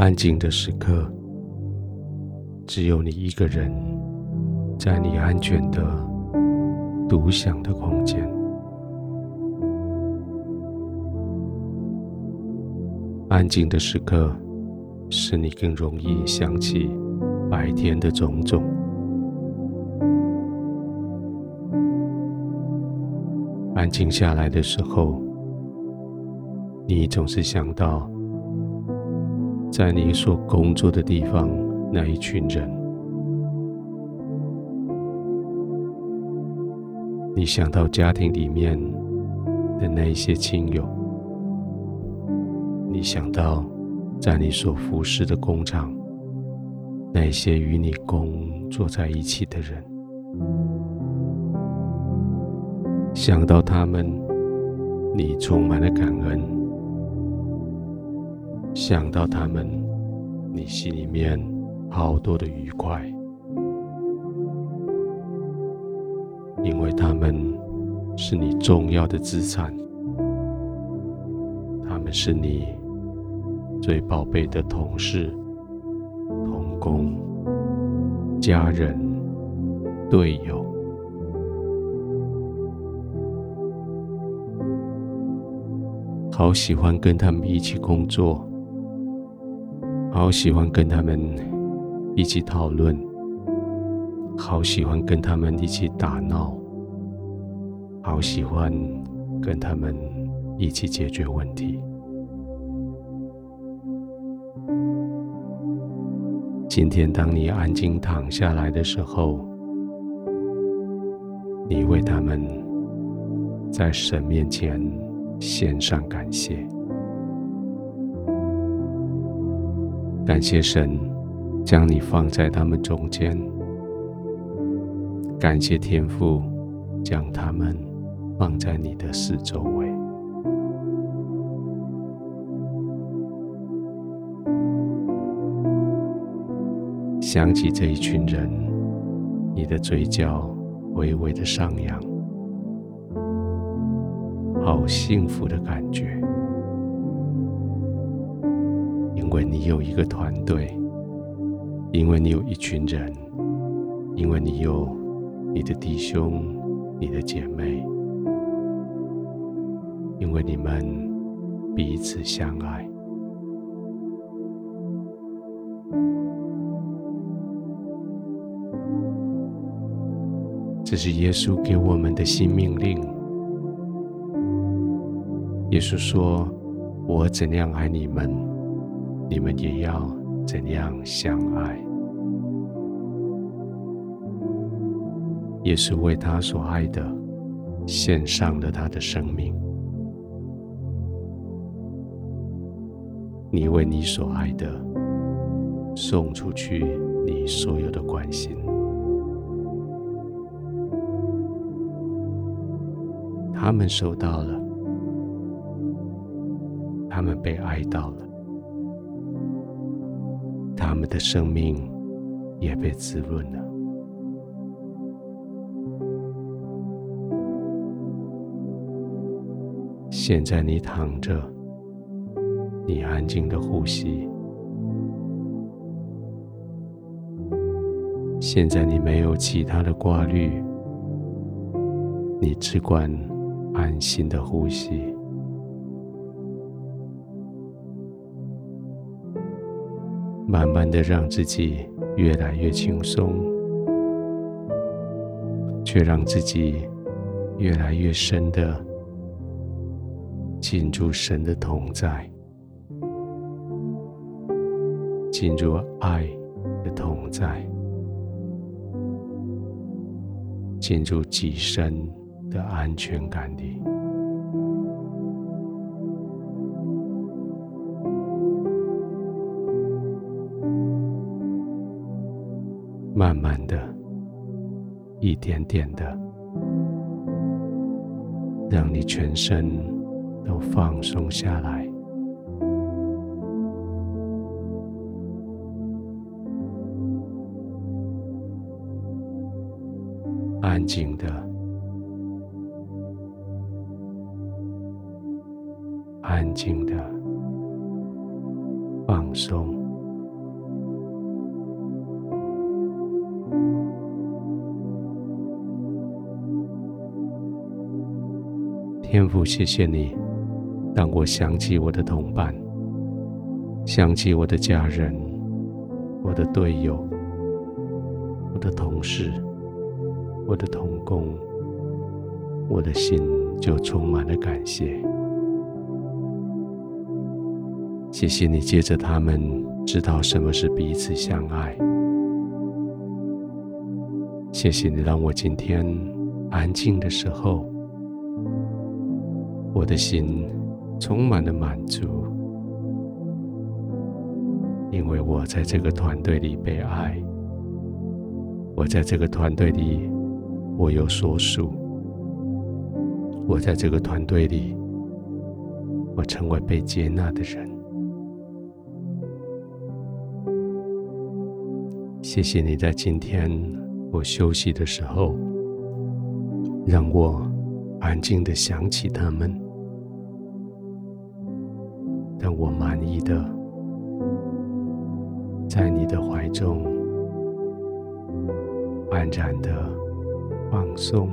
安静的时刻，只有你一个人，在你安全的独享的空间。安静的时刻，使你更容易想起白天的种种。安静下来的时候，你总是想到，在你所工作的地方那一群人，你想到家庭里面的那一些亲友，你想到在你所服侍的工厂那些与你工作在一起的人，想到他们，你充满了感恩。想到他们，你心里面好多的愉快，因为他们是你重要的资产，他们是你最宝贝的同事、同工、家人、队友，好喜欢跟他们一起工作。好喜欢跟他们一起讨论，好喜欢跟他们一起打闹，好喜欢跟他们一起解决问题。今天，当你安静躺下来的时候，你为他们在神面前献上感谢。感谢神将你放在他们中间，感谢天父将他们放在你的四周围。想起这一群人，你的嘴角微微的上扬，好幸福的感觉。因为你有一个团队，因为你有一群人，因为你有你的弟兄、你的姐妹，因为你们彼此相爱。这是耶稣给我们的新命令。耶稣说：“我怎样爱你们。”你们也要怎样相爱？也是为他所爱的，献上了他的生命。你为你所爱的，送出去你所有的关心。他们收到了，他们被爱到了。的生命也被滋润了。现在你躺着，你安静的呼吸。现在你没有其他的挂虑，你只管安心的呼吸。慢慢的让自己越来越轻松，却让自己越来越深的进入神的同在，进入爱的同在，进入极深的安全感里。慢慢的，一点点的，让你全身都放松下来，安静的，安静的，放松。天父，谢谢你。当我想起我的同伴，想起我的家人、我的队友、我的同事、我的同工，我的心就充满了感谢。谢谢你，借着他们知道什么是彼此相爱。谢谢你，让我今天安静的时候，我的心充满了满足，因为我在这个团队里被爱，我在这个团队里我有所属，我在这个团队里我成为被接纳的人。谢谢你在今天我休息的时候，让我安静地想起他们，让我满意的在你的怀中安然的放松，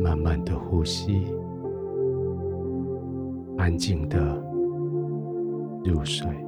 慢慢的呼吸，安静的入睡。